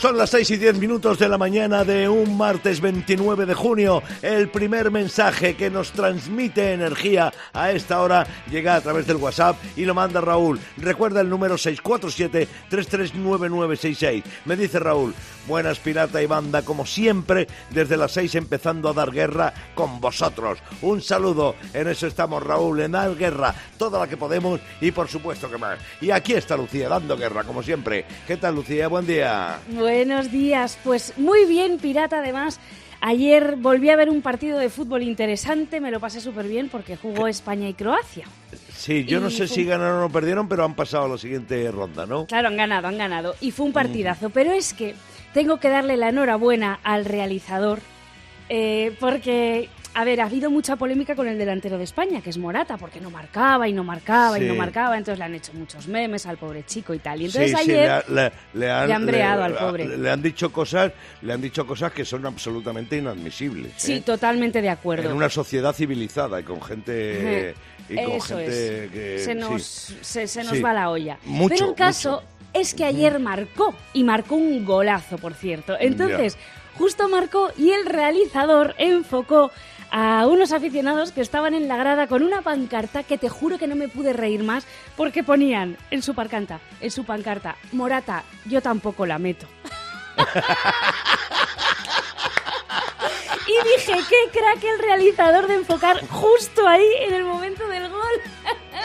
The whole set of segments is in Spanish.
Son las 6 y 10 minutos de la mañana de un martes 29 de junio. El primer mensaje que nos transmite energía a esta hora llega a través del WhatsApp y lo manda Raúl. Recuerda el número 647-339966. Me dice Raúl, buenas pirata y banda, como siempre, desde las 6 empezando a dar guerra con vosotros. Un saludo, en eso estamos Raúl, en dar guerra, toda la que podemos y por supuesto que más. Y aquí está Lucía dando guerra, como siempre. ¿Qué tal Lucía? Buen día. Buenos días. Pues muy bien, pirata, además. Ayer volví a ver un partido de fútbol interesante, me lo pasé súper bien porque jugó España y Croacia. Sí, yo no sé si ganaron o perdieron, pero han pasado a la siguiente ronda, ¿no? Claro, han ganado, han ganado. Y fue un partidazo. Pero es que tengo que darle la enhorabuena al realizador eh, porque, a ver, ha habido mucha polémica con el delantero de España, que es Morata, porque no marcaba y no marcaba y no marcaba. Entonces le han hecho muchos memes al pobre chico y tal. Y entonces sí, sí, ayer... le, ha- le- le han, le han breado al pobre. Le, han dicho cosas, le han dicho cosas que son absolutamente inadmisibles. Sí, ¿eh? totalmente de acuerdo. En una sociedad civilizada y con gente y con Eso gente es. que se nos, sí. se, se nos Sí. va la olla. Mucho, Pero el caso mucho. es que ayer marcó, y marcó un golazo, por cierto. Entonces, justo marcó y el realizador enfocó a unos aficionados que estaban en la grada con una pancarta que te juro que no me pude reír más porque ponían en su pancarta, en su pancarta, Morata, yo tampoco la meto. Y dije, qué crack el realizador de enfocar justo ahí en el momento del gol.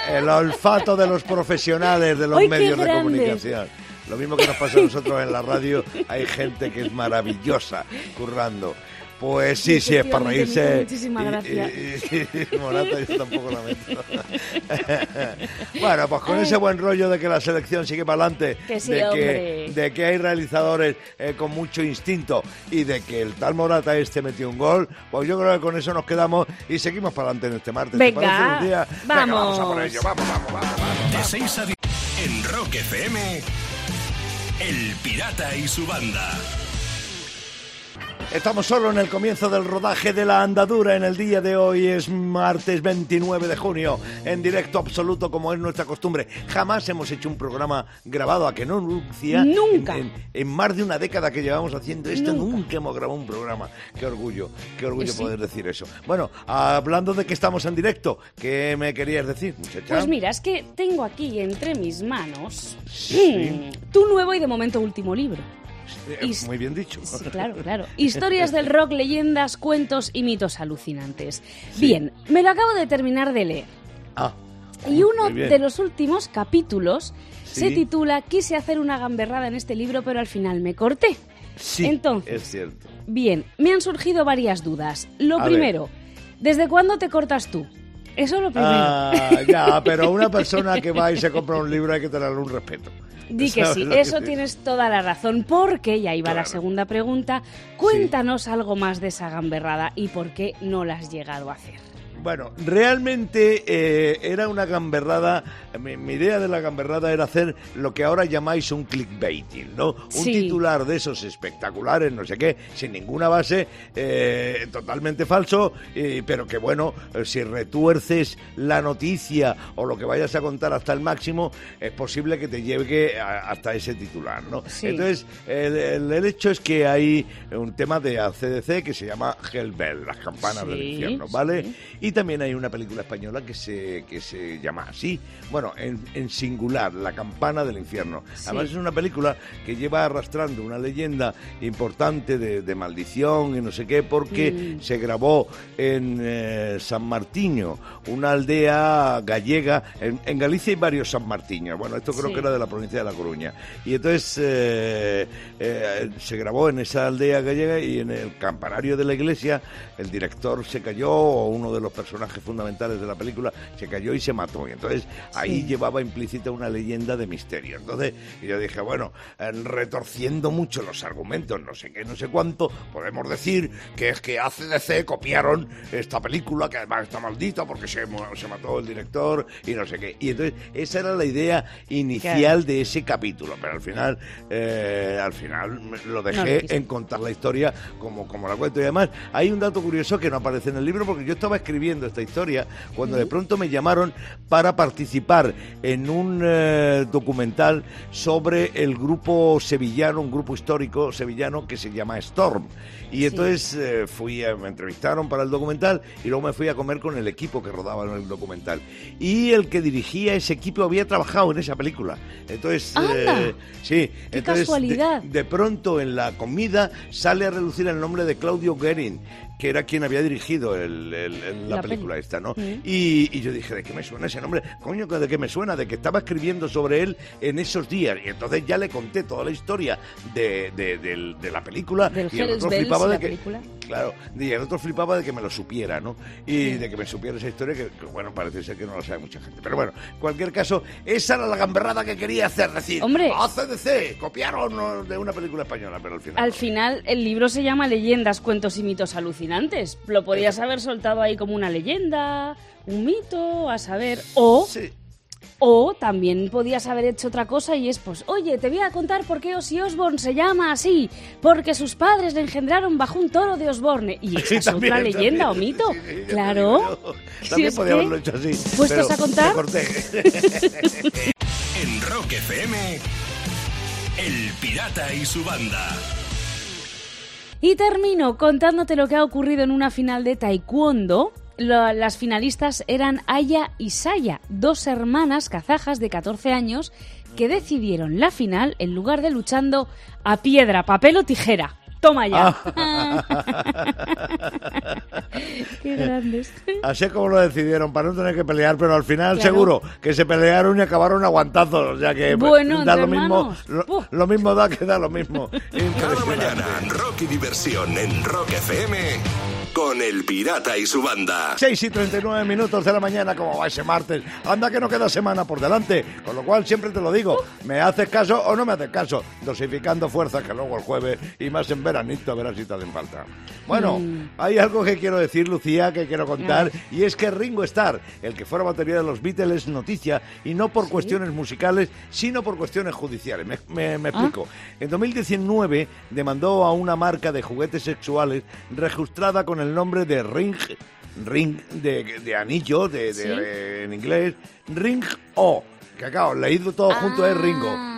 El olfato de los profesionales de los ¡Ay, qué medios de comunicación. Lo mismo que nos pasa a nosotros en la radio, hay gente que es maravillosa currando. Pues sí, sí, es para reírse. hizo muchísima Y- y- y- Morata, yo tampoco la meto. bueno, pues con Ay. ese buen rollo de que la selección sigue para adelante, sí, de, que, de que hay realizadores eh, con mucho instinto y de que el tal Morata este metió un gol, pues yo creo que con eso nos quedamos y seguimos para adelante en este martes. ¿Te Venga, parece, Lucía? Venga, vamos a por vamos. ello, vamos, vamos, vamos. vamos. De 6 a 10 en Rock FM, El Pirata y su banda. Estamos solo en el comienzo del rodaje de la andadura en el día de hoy. Es martes 29 de junio, en directo absoluto como es nuestra costumbre. Jamás hemos hecho un programa grabado a que no, Lucía. Nunca. En, en- en más de una década que llevamos haciendo esto, nunca, Nunca. hemos grabado un programa. Qué orgullo, qué orgullo sí. poder decir eso. Bueno, hablando de que estamos en directo, ¿qué me querías decir, muchacha? Pues mira, es que tengo aquí entre mis manos Sí. mm, tu nuevo y de momento último libro. Eh, Muy bien dicho. Sí, claro, claro. Historias del rock, leyendas, cuentos y mitos alucinantes. Bien, me lo acabo de terminar de leer. Ah, Y uno de los últimos capítulos se titula Quise hacer una gamberrada en este libro, pero al final me corté. Sí, Entonces, es cierto. Bien, me han surgido varias dudas. Lo A primero, ¿desde cuándo te cortas tú? Eso lo primero. Ah, ya, pero una persona que va y se compra un libro hay que tenerle un respeto. Di que ¿Sabes sí, que eso tienes toda la razón, porque, y ahí va la segunda pregunta, cuéntanos algo más de esa gamberrada y por qué no la has llegado a hacer. Bueno, realmente eh, era una gamberrada. Mi, mi idea de la gamberrada era hacer lo que ahora llamáis un clickbaiting, ¿no? Un Sí. titular de esos espectaculares, no sé qué, sin ninguna base, eh, totalmente falso, eh, pero que bueno, eh, si retuerces la noticia o lo que vayas a contar hasta el máximo, es posible que te llegue a- hasta ese titular, ¿no? Sí. Entonces, el, el- el hecho es que hay un tema de ACDC que se llama Hellbell, las campanas del infierno, ¿vale? sí. Y también hay una película española que se, que se llama así, bueno, en, en singular, La campana del infierno. Sí. Además es una película que lleva arrastrando una leyenda importante de, de maldición y no sé qué, porque Mm. se grabó en eh, San Martiño, una aldea gallega. En, en Galicia hay varios San Martiños. Bueno, esto creo Sí. que era de la provincia de La Coruña. Y entonces eh, eh, se grabó en esa aldea gallega y en el campanario de la iglesia el director se cayó, o uno de los personajes fundamentales de la película se cayó y se mató. Y entonces ahí Sí. llevaba implícita una leyenda de misterio. Entonces yo dije, bueno, eh, retorciendo mucho los argumentos, no sé qué, no sé cuánto, podemos decir que es que ACDC copiaron esta película, que además está maldita porque se, se mató el director y no sé qué. Y entonces esa era la idea inicial de ese capítulo, pero al final, eh, al final lo No lo dejé quise. en contar la historia como, como la cuento. Y además hay un dato curioso que no aparece en el libro porque yo estaba escribiendo escribiendo esta historia cuando de pronto me llamaron para participar en un eh, documental sobre el grupo sevillano, un grupo histórico sevillano que se llama Storm. Y entonces eh, fui a, me entrevistaron para el documental y luego me fui a comer con el equipo que rodaba en el documental. Y el que dirigía ese equipo había trabajado en esa película. Entonces, eh, sí, ¡Qué entonces de- casualidad! de pronto en la comida sale a relucir el nombre de Claudio Guerin, que era quien había dirigido el- el- el- la, La película peli. esta, ¿no? Mm. Y, y yo dije, ¿de qué me suena ese nombre? Coño, ¿de qué me suena? De que estaba escribiendo sobre él en esos días. Y entonces ya le conté toda la historia de, de- del- de la película. Del y el otro Bells, flipaba de la que... película. Claro, y el otro flipaba de que me lo supiera, ¿no? Y de que me supiera esa historia que, que, bueno, parece ser que no la sabe mucha gente. Pero bueno, en cualquier caso, esa era la gamberrada que quería hacer, decir, Hombre. ACDC, copiaron ¿no? de una película española, pero al final... Al final, el libro se llama Leyendas, cuentos y mitos alucinantes. Lo podías haber soltado ahí como una leyenda, un mito, a saber. O, Sí. o también podías haber hecho otra cosa y es, pues, oye, te voy a contar por qué Ozzy Osbourne se llama así. Porque sus padres le engendraron bajo un toro de Osborne. Y esa es También, otra leyenda también, o mito. sí, sí, claro. Si También que- haberlo hecho así. ¿Puestos pero a contar? En Rock FM, El Pirata y su banda. Y termino contándote lo que ha ocurrido en una final de taekwondo. Las finalistas eran Aya y Saya, dos hermanas kazajas de 14 años que decidieron la final en lugar de luchando a piedra, papel o tijera. Toma ya. Qué grandes. Así como lo decidieron, para no tener que pelear, pero al final Claro. seguro que se pelearon y acabaron aguantazos. O sea que pues, Bueno, da lo mismo, lo, mismo da que da lo mismo. Cada mañana, rock y diversión en Rock FM con El Pirata y su banda. 6 y 39 minutos de la mañana, como va ese martes. Anda que no queda semana por delante. Con lo cual siempre te lo digo, ¿me haces caso o no me haces caso? Dosificando fuerzas que luego el jueves y más en veranito verás si te hacen falta. Bueno, Mm. hay algo que quiero decir, Lucía, que quiero contar, y es que Ringo Starr, el que fuera batería de los Beatles, es noticia, y no por cuestiones musicales, sino por cuestiones judiciales. Me, me- me explico. En 2019 demandó a una marca de juguetes sexuales registrada con el nombre de Ring, Ring de, de anillo, de, de- Sí. en inglés, Ring O, que claro, leído todo junto es Ringo.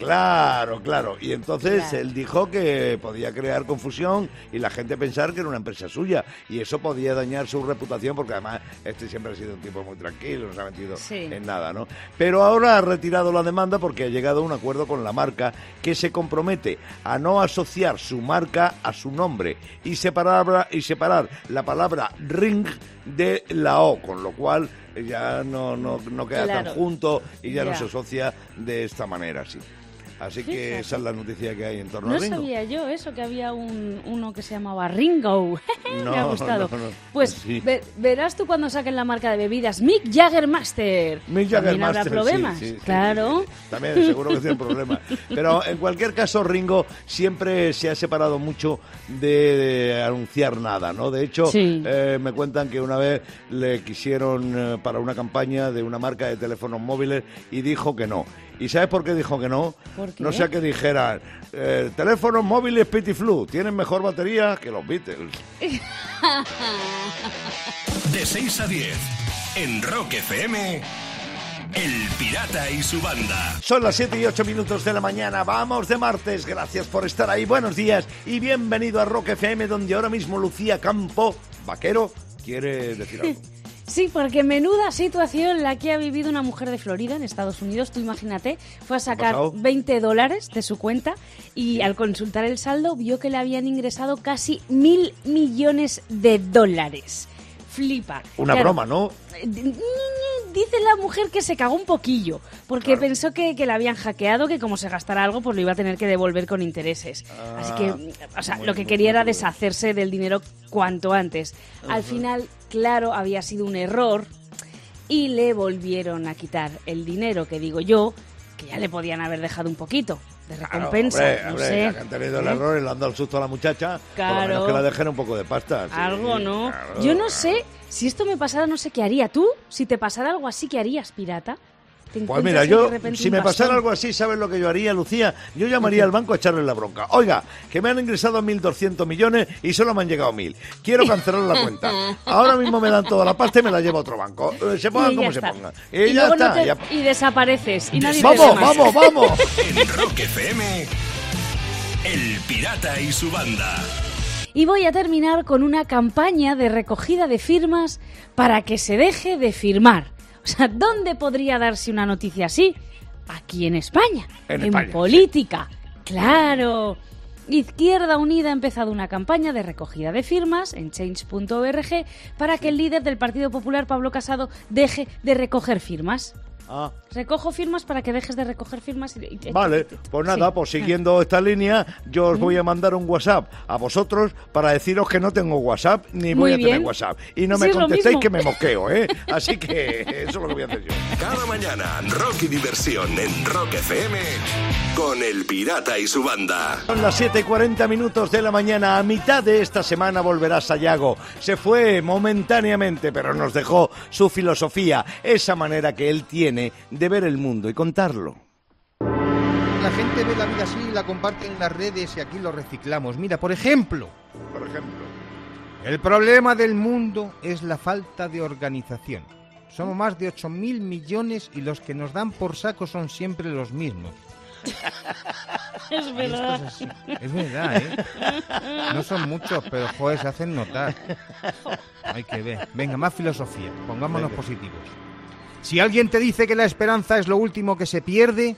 Claro, claro. Y entonces Claro. él dijo que podía crear confusión y la gente pensar que era una empresa suya. Y eso podía dañar su reputación porque además este siempre ha sido un tipo muy tranquilo, no se ha metido Sí. en nada, ¿no? Pero ahora ha retirado la demanda porque ha llegado a un acuerdo con la marca que se compromete a no asociar su marca a su nombre y separar, y separar la palabra ring de la O, con lo cual ya no, no, no queda tan junto y ya, no Ya. se asocia de esta manera, sí. Así que esa es la noticia que hay en torno No a Ringo. sabía yo eso, que había un, uno que se llamaba Ringo. No, Me ha gustado. no, no. Pues Sí. verás tú cuando saquen la marca de bebidas Mick Jagger Master. Mick Jagger También habrá Master, problemas. sí, claro. También seguro que tiene problemas. Pero en cualquier caso, Ringo siempre se ha separado mucho de, anunciar nada, ¿no? De hecho, eh, me cuentan que una vez le quisieron eh, para una campaña de una marca de teléfonos móviles y dijo que no. ¿Y sabes por qué dijo que no? ¿Por qué? No sea que dijeran, eh, teléfonos móviles Pitiflu tienen mejor batería que los Beatles. De 6 a 10, en Rock FM, El Pirata y su banda. Son las 7 y 8 minutos de la mañana. Vamos de martes. Gracias por estar ahí. Buenos días y bienvenido a Rock FM, donde ahora mismo Lucía Campo, vaquero, quiere decir algo. Sí, porque menuda situación la que ha vivido una mujer de Florida en Estados Unidos. Tú imagínate, fue a sacar pasado? 20 dólares de su cuenta y al consultar el saldo vio que le habían ingresado casi mil millones de dólares. Flipa. Una Claro, broma, ¿no? Eh, Dice la mujer que se cagó un poquillo, porque Claro. pensó que, que la habían hackeado, que como se gastara algo, pues lo iba a tener que devolver con intereses. Así que, o sea, muy- lo que muy quería era deshacerse del dinero cuanto antes. Al final, claro, había sido un error y le volvieron a quitar el dinero, que digo yo, que ya le podían haber dejado un poquito de Claro, recompensa. hombre, no hombre, sé. que han tenido el ¿eh? error y le han dado el susto a la muchacha, por lo menos Claro. que la dejen un poco de pasta. sí, Algo, ¿no? claro, Yo no claro. sé, si esto me pasara, no sé qué haría. ¿Tú? Si te pasara algo así, ¿qué harías, pirata? Te Pues mira, yo, si me pasara bastón. algo así, ¿sabes lo que yo haría, Lucía? Yo llamaría al banco a echarle la bronca. Oiga, que me han ingresado 1.200 millones y solo me han llegado 1.000. Quiero cancelar la cuenta. Ahora mismo me dan toda la pasta y me la lleva a otro banco. Eh, Se pongan como se pongan. Y, Y, ya no está. te- ya- y desapareces. Y nadie te Vamos, más. vamos, vamos. En Rock FM, El Pirata y su banda. Y voy a terminar con una campaña de recogida de firmas para que se deje de firmar. O sea, ¿dónde podría darse una noticia así? Aquí en España. En España, política. Claro. Izquierda Unida ha empezado una campaña de recogida de firmas en change.org para que el líder del Partido Popular, Pablo Casado, deje de recoger firmas. Ah, Recojo firmas para que dejes de recoger firmas. y- y- vale, pues nada, Sí. pues siguiendo esta línea, yo os voy a mandar un WhatsApp a vosotros para deciros que no tengo WhatsApp ni voy Muy a tener. WhatsApp. Y no Sí, me contestéis que me mosqueo, ¿eh? Así que eso es lo que voy a hacer yo. Cada mañana, rock y diversión en Rock FM con El Pirata y su banda. Son las 7 y 40 minutos de la mañana. A mitad de esta semana volverá Sayago. Se fue momentáneamente, pero nos dejó su filosofía, esa manera que él tiene de ver el mundo y contarlo. La gente ve la vida así, la comparte en las redes y aquí lo reciclamos. Mira, por ejemplo, Por ejemplo. el problema del mundo es la falta de organización. Somos más de 8.000 millones y los que nos dan por saco son siempre los mismos. Es Y verdad. es verdad, ¿eh? No son muchos, pero joder, se hacen notar. Hay que ver. Venga, más filosofía. Pongámonos Venga. positivos. Si alguien te dice que la esperanza es lo último que se pierde,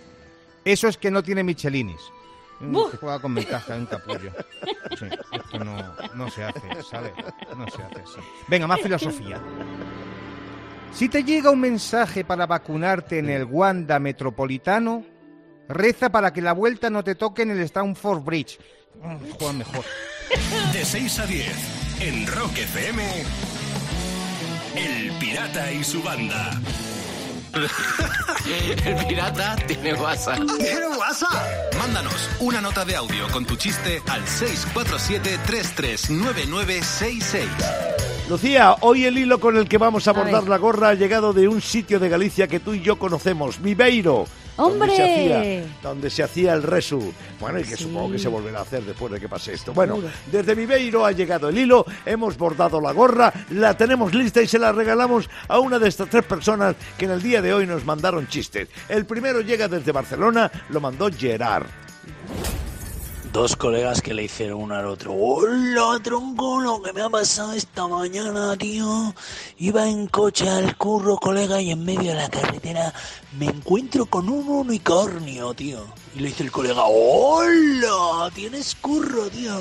eso es que no tiene michelinis. Mm, Buh. que juega con ventaja en un capullo. Sí, esto no, no se hace, ¿sabes? No se hace así. Venga, más filosofía. Si te llega un mensaje para vacunarte en el Wanda Metropolitano, reza para que la vuelta no te toque en el Stamford Bridge. Mm, Juega mejor. De 6 a 10, en Rock FM, El Pirata y su banda. El pirata tiene WhatsApp. ¿Tiene WhatsApp? Mándanos una nota de audio con tu chiste al 647-339966. Lucía, hoy el hilo con el que vamos a A abordar la gorra ha llegado de un sitio de Galicia que tú y yo conocemos, Viveiro. ¡Hombre! Donde se hacía, donde se hacía el resu. Bueno, y que Sí. supongo que se volverá a hacer después de que pase esto. Bueno, desde Viveiro ha llegado el hilo, hemos bordado la gorra, la tenemos lista y se la regalamos a una de estas tres personas que en el día de hoy nos mandaron chistes. El primero llega desde Barcelona, lo mandó Gerard. Dos colegas que le hicieron uno al otro. Hola, tronco, lo que me ha pasado esta mañana, tío. Iba en coche al curro, colega, y en medio de la carretera me encuentro con un unicornio, tío. Y le dice el colega, hola, tienes curro, tío.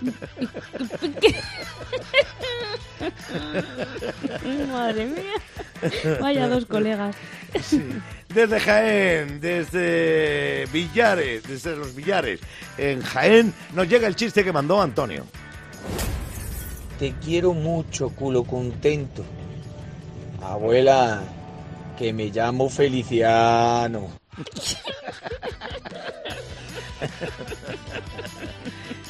Madre mía. Vaya dos colegas. Desde Jaén, desde Villares, desde los Villares, en Jaén, nos llega el chiste que mandó Antonio. Te quiero mucho, culo contento. Abuela, que me llamo Feliciano.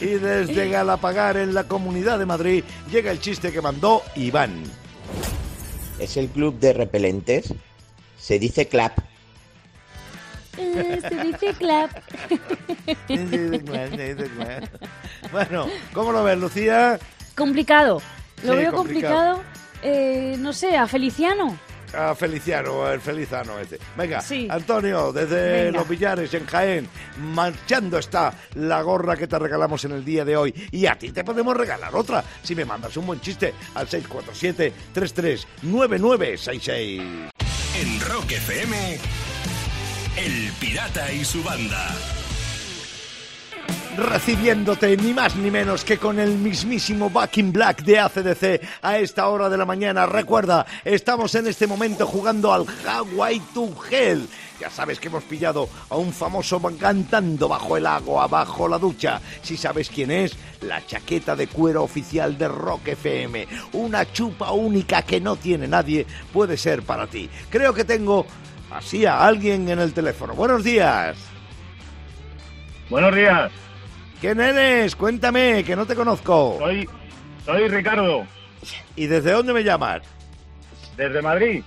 Y desde Galapagar, en la Comunidad de Madrid, llega el chiste que mandó Iván. ¿Es el club de repelentes? Se dice clap. Eh, se dice clap. bueno, ¿cómo lo ves, Lucía? Complicado. Lo Sí, veo complicado. complicado. Eh, no sé, a Feliciano. A Feliciano, el Felizano este. Venga, Sí. Antonio, desde Venga. los Villares, en Jaén, marchando está la gorra que te regalamos en el día de hoy. Y a ti te podemos regalar otra, si me mandas un buen chiste al 647-339966. En Rock FM, El Pirata y su banda. Recibiéndote ni más ni menos que con el mismísimo Back in Black de ACDC a esta hora de la mañana. Recuerda, estamos en este momento jugando al Hawaii to Hell. Ya sabes que hemos pillado a un famoso cantando bajo el agua, bajo la ducha. Si sabes quién es, la chaqueta de cuero oficial de Rock FM. Una chupa única que no tiene nadie puede ser para ti. Creo que tengo así a alguien en el teléfono. Buenos días. Buenos días, ¿Quién eres? Cuéntame, que no te conozco. soy, soy Ricardo, ¿Y desde dónde me llamas? desde Madrid.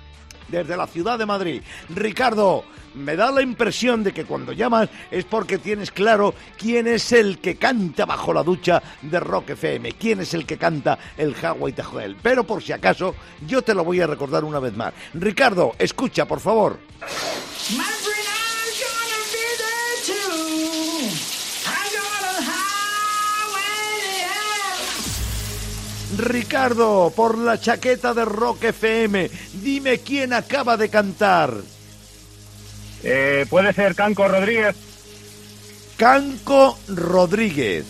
desde la ciudad de Madrid. Ricardo, me da la impresión de que cuando llamas es porque tienes claro quién es el que canta bajo la ducha de Rock FM, quién es el que canta el Hawaii Tajuel. Pero por si acaso, yo te lo voy a recordar una vez más. Ricardo, escucha, por favor. Ricardo, por la chaqueta de Rock FM, dime quién acaba de cantar. Eh, ¿Puede ser Canco Rodríguez? Canco Rodríguez.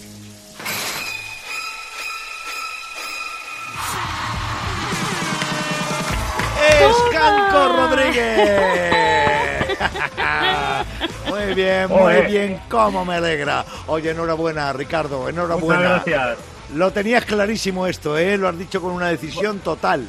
¡Es Canco Rodríguez! muy bien, muy Oye. bien, cómo me alegra. Oye, enhorabuena, Ricardo, enhorabuena. Muchas gracias. Lo tenías clarísimo esto, ¿eh? Lo has dicho con una decisión total.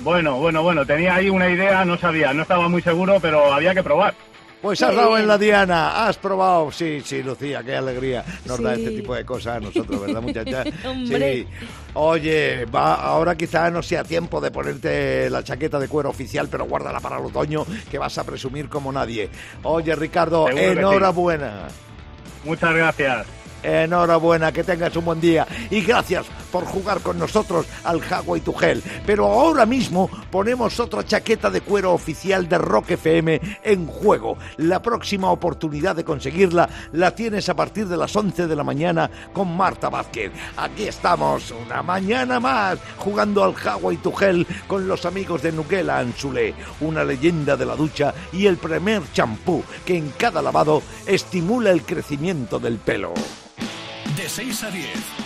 Bueno, bueno, bueno, tenía ahí una idea, no sabía, no estaba muy seguro, pero había que probar. Pues has dado en la diana, has probado. Sí, sí, Lucía, qué alegría nos da este tipo de cosas a nosotros, ¿verdad, muchacha? Hombre. Sí. Oye, va, ahora quizá no sea tiempo de ponerte la chaqueta de cuero oficial, pero guárdala para el otoño, que vas a presumir como nadie. Oye, Ricardo, Seguro que sí. enhorabuena. Muchas gracias. Enhorabuena, que tengas un buen día. Y gracias por jugar con nosotros al Hawaii to Hell. Pero ahora mismo ponemos otra chaqueta de cuero oficial de Rock FM en juego. La próxima oportunidad de conseguirla la tienes a partir de las 11 de la mañana con Marta Vázquez. Aquí estamos, una mañana más, jugando al to Hell con los amigos de Nuquela Anzulé, una leyenda de la ducha y el primer champú que en cada lavado estimula el crecimiento del pelo. De 6 a 10.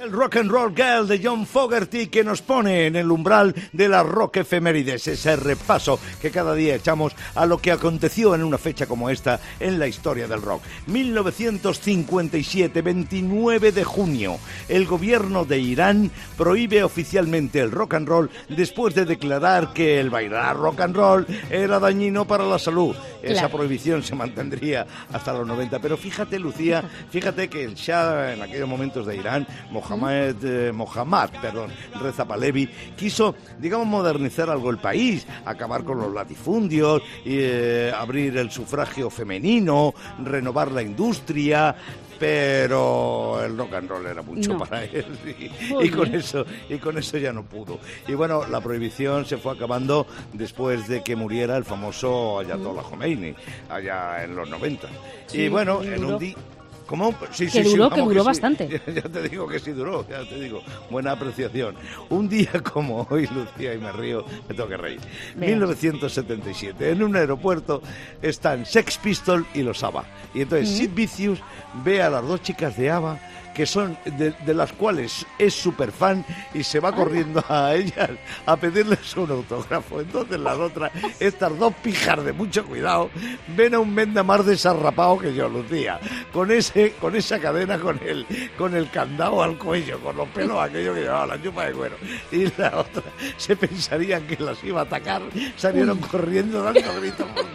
El Rock and Roll Girl de John Fogerty que nos pone en el umbral de la rock efemérides, ese repaso que cada día echamos a lo que aconteció en una fecha como esta en la historia del rock. 1957, 29 de junio, el gobierno de Irán prohíbe oficialmente el rock and roll después de declarar que el bailar rock and roll era dañino para la salud. Esa prohibición se mantendría hasta los 90. Pero fíjate, Lucía, fíjate que el Shah en aquellos momentos de Irán, Mohamed, eh, Mohammad, perdón, Reza Pahlavi, quiso, digamos, modernizar algo el país, acabar con los latifundios, eh, abrir el sufragio femenino, renovar la industria. Pero el rock and roll era mucho No. para él y, con eso y con eso ya no pudo. Y bueno, la prohibición se fue acabando después de que muriera el famoso Ayatollah Khomeini allá en los 90. Sí, y bueno, en un día ¿Cómo? Sí, Que duró, que duró bastante. Ya, ya te digo que sí duró, ya te digo. Buena apreciación. Un día como hoy, Lucía, y me río, me tengo que reír. Venga. 1977, en un aeropuerto están Sex Pistol y los ABBA. Y entonces Sid Vicious ve a las dos chicas de ABBA que son de, de las cuales es súper fan y se va corriendo a ellas a pedirles un autógrafo. Entonces las otras, estas dos pijas de mucho cuidado, ven a un venda más desarrapado que yo, Lucía, con ese, con esa cadena, con el, con el candado al cuello, con los pelos aquello que llevaba la chupa de cuero. Y la otra se pensarían que las iba a atacar, salieron corriendo dando gritos por,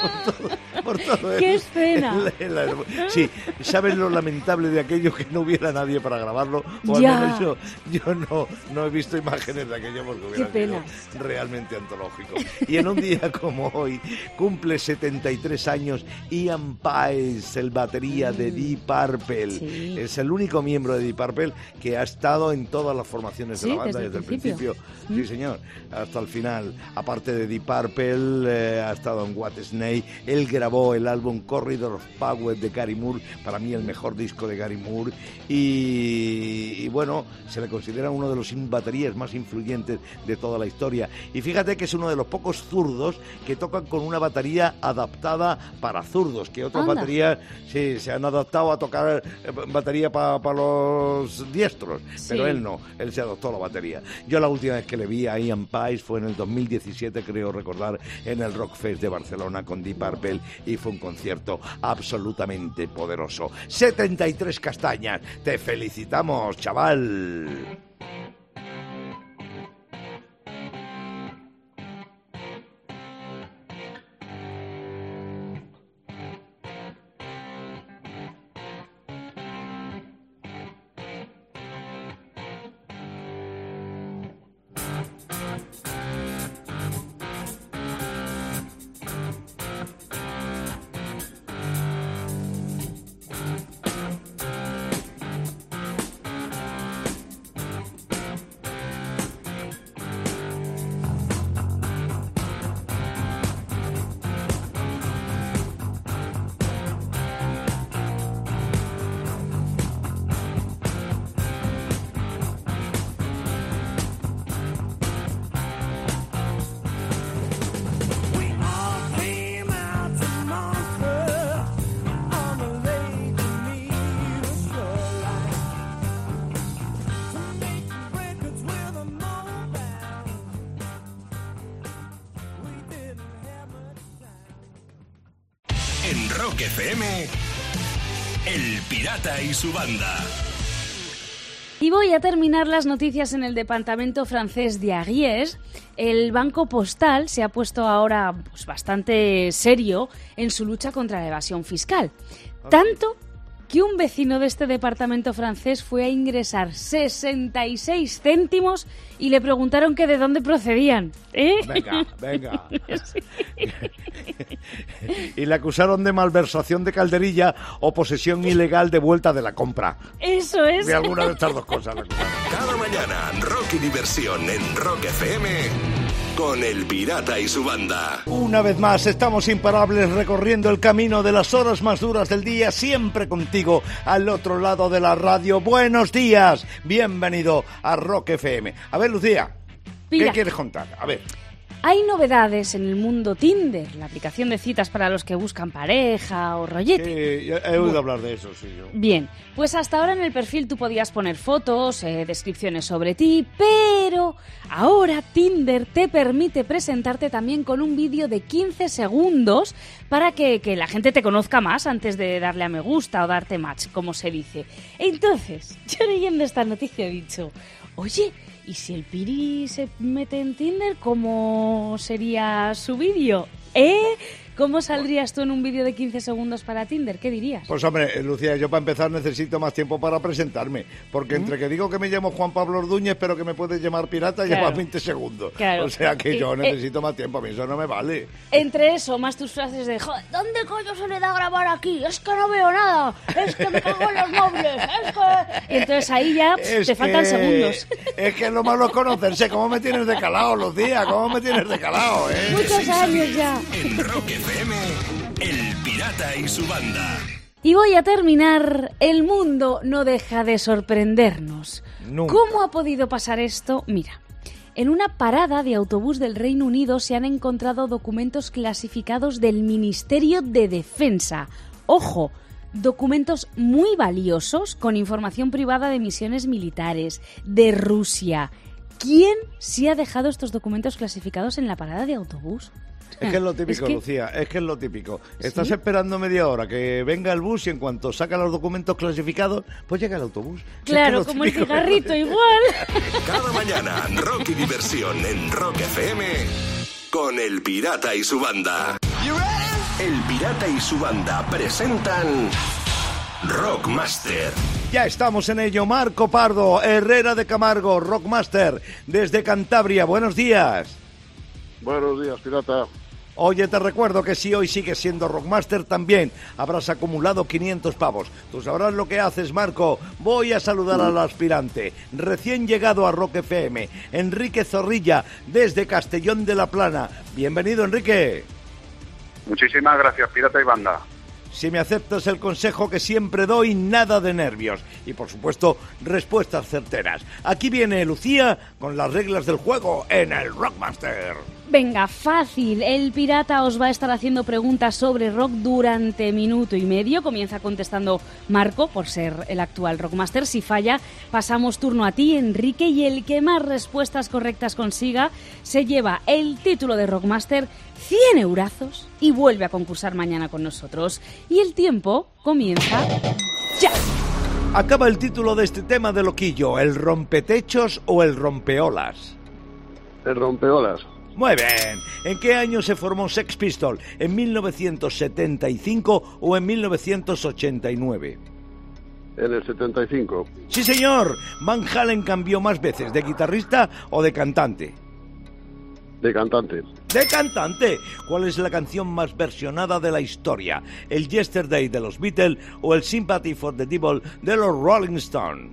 por todo, por todo el- ¡Qué escena! el- el aeropuerto. Sí, ¿sabes lo lamentable de aquello que no hubiera nadie para grabarlo? O al Ya. menos yo, yo no, no he visto imágenes de aquello porque hubiera sido realmente antológico. Y en un día como hoy cumple 73 años Ian Paice, el batería de Deep Purple. Mm. Sí. Es el único miembro de Deep Purple que ha estado en todas las formaciones de la banda desde desde, el el principio. principio. Sí, Mm. señor, hasta el final. Aparte de Deep Purple, eh, ha estado en What Snake. Él grabó el álbum Corridor of Power de Gary Moore, para mí el mejor disco de Gary Moore. Y, y bueno, se le considera uno de los baterías más influyentes de toda la historia. Y fíjate que es uno de los pocos zurdos que tocan con una batería adaptada para zurdos, que otras Anda. baterías sí, se han adaptado a tocar eh, batería para los diestros, pero Sí. él no, él se adoptó a la batería. Yo la última vez que le vi a Ian Paice fue en el 2017, creo recordar, en el Rockfest de Barcelona con Deep Purple y fue un concierto absolutamente poderoso. 73 castañas, te felicitamos, chaval. Y su banda. Y voy a terminar las noticias en el departamento francés de Ariège. El Banco Postal se ha puesto ahora pues, bastante serio en su lucha contra la evasión fiscal. Tanto que un vecino de este departamento francés fue a ingresar 66 céntimos y le preguntaron que de dónde procedían. ¿Eh? Venga, venga. y le acusaron de malversación de calderilla o posesión ilegal de vuelta de la compra. Eso es. De alguna de estas dos cosas. Cada mañana, Rock y Diversión en Rock FM con El Pirata y su banda. Una vez más, estamos imparables recorriendo el camino de las horas más duras del día, siempre contigo al otro lado de la radio. Buenos días, bienvenido a Rock FM. A ver, Lucía, ¿qué quieres contar? A ver. Hay novedades en el mundo Tinder, la aplicación de citas para los que buscan pareja o rollete. He oído hablar de eso, sí. Yo. Bien, pues hasta ahora en el perfil tú podías poner fotos, eh, descripciones sobre ti, pero ahora Tinder te permite presentarte también con un vídeo de 15 segundos para que, que la gente te conozca más antes de darle a me gusta o darte match, como se dice. Entonces, yo leyendo esta noticia he dicho, oye, ¿y si el Piri se mete en Tinder, cómo sería su vídeo? ¿Eh? ¿Cómo saldrías tú en un vídeo de 15 segundos para Tinder? ¿Qué dirías? Pues hombre, Lucía, yo para empezar necesito más tiempo para presentarme, porque entre que digo que me llamo Juan Pablo Ordúñez, pero que me puedes llamar pirata, Claro. lleva 20 segundos. Claro. O sea que yo Eh, eh. necesito más tiempo, a mí eso no me vale. Entre eso, más tus frases de "Joder, ¿dónde coño se le da a grabar aquí? Es que no veo nada, es que me cago en los móviles, es que... Y entonces ahí ya pff, te faltan segundos. Es que lo malo es conocerse. ¿Cómo me tienes de calado, Lucía? ¿Cómo me tienes de calado, eh? Muchos años ya. FM, El Pirata y su banda. Y voy a terminar. El mundo no deja de sorprendernos. Nunca. ¿Cómo ha podido pasar esto? Mira. En una parada de autobús del Reino Unido se han encontrado documentos clasificados del Ministerio de Defensa. Ojo, documentos muy valiosos con información privada de misiones militares de Rusia. ¿Quién se ha dejado estos documentos clasificados en la parada de autobús? Es que es lo típico, Es que- Lucía, es que es lo típico. Estás ¿Sí? esperando media hora que venga el bus y en cuanto saca los documentos clasificados, pues llega el autobús. Si es que Claro, como el cigarrito igual. Cada mañana, Rock y Diversión en Rock FM con El Pirata y su banda. El Pirata y su banda presentan Rockmaster. Ya estamos en ello. Marco Pardo, Herrera de Camargo, Rockmaster, desde Cantabria. Buenos días. Buenos días, pirata. Oye, te recuerdo que si hoy sigues siendo Rockmaster también habrás acumulado 500 pavos. Tú sabrás lo que haces, Marco. Voy a saludar al aspirante, recién llegado a Rock FM, Enrique Zorrilla, desde Castellón de la Plana. Bienvenido, Enrique. Muchísimas gracias, pirata y banda. Si me aceptas el consejo que siempre doy, nada de nervios. Y por supuesto, respuestas certeras. Aquí viene Lucía con las reglas del juego en el Rockmaster. Venga, fácil. El pirata os va a estar haciendo preguntas sobre rock durante minuto y medio. Comienza contestando Marco, por ser el actual Rockmaster. Si falla, pasamos turno a ti, Enrique, y el que más respuestas correctas consiga se lleva el título de Rockmaster, 100 eurazos, y vuelve a concursar mañana con nosotros. Y el tiempo comienza ya. Acaba el título de este tema de loquillo, el rompetechos o el rompeolas. El rompeolas. Muy bien. ¿En qué año se formó Sex Pistol? ¿En 1975 o en 1989? En el 75. Sí, señor. Van Halen cambió más veces de guitarrista o de cantante. De cantante. De cantante. ¿Cuál es la canción más versionada de la historia? ¿El Yesterday de los Beatles o el Sympathy for the Devil de los Rolling Stones?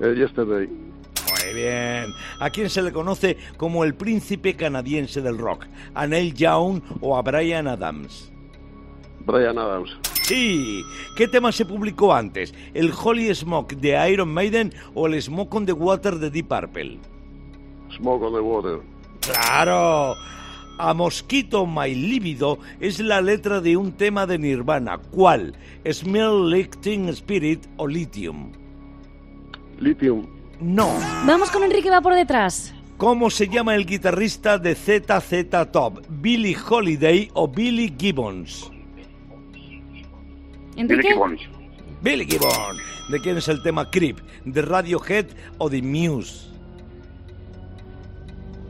El Yesterday. Muy bien. ¿A quién se le conoce como el príncipe canadiense del rock? ¿A Neil Young o a Brian Adams? Brian Adams. Sí. ¿Qué tema se publicó antes? ¿El Holy Smoke de Iron Maiden o el Smoke on the Water de Deep Purple? Smoke on the Water. ¡Claro! A Mosquito My Libido es la letra de un tema de Nirvana. ¿Cuál? ¿Smell Like Teen Spirit o Lithium? Lithium. No. Vamos con Enrique, va por detrás. ¿Cómo se llama el guitarrista de ZZ Top? ¿Billy Holiday o Billy Gibbons? ¿Enrique? Billy Gibbon. ¿De quién es el tema Creep? ¿De Radiohead o de Muse?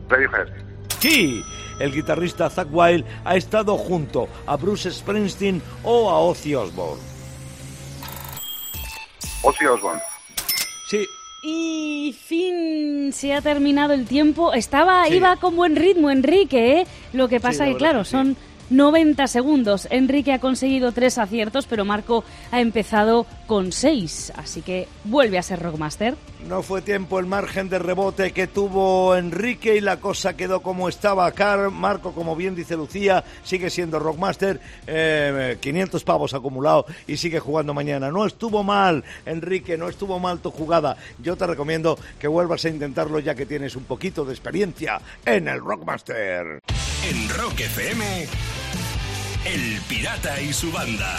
Radiohead. Sí, el guitarrista Zack Wild ha estado junto a Bruce Springsteen o a Ozzy Osbourne. Ozzy Osbourne. Sí, Y fin, se ha terminado el tiempo. Estaba, iba con buen ritmo Enrique, ¿eh? Lo que pasa es que, claro, que sí. son 90 segundos. Enrique ha conseguido tres aciertos, pero Marco ha empezado con seis. Así que vuelve a ser Rockmaster. No fue tiempo el margen de rebote que tuvo Enrique y la cosa quedó como estaba. Car, Marco, como bien dice Lucía, sigue siendo Rockmaster, eh, 500 pavos acumulado y sigue jugando mañana. No estuvo mal, Enrique, no estuvo mal tu jugada. Yo te recomiendo que vuelvas a intentarlo ya que tienes un poquito de experiencia en el Rockmaster. En Rock FM, El Pirata y su banda.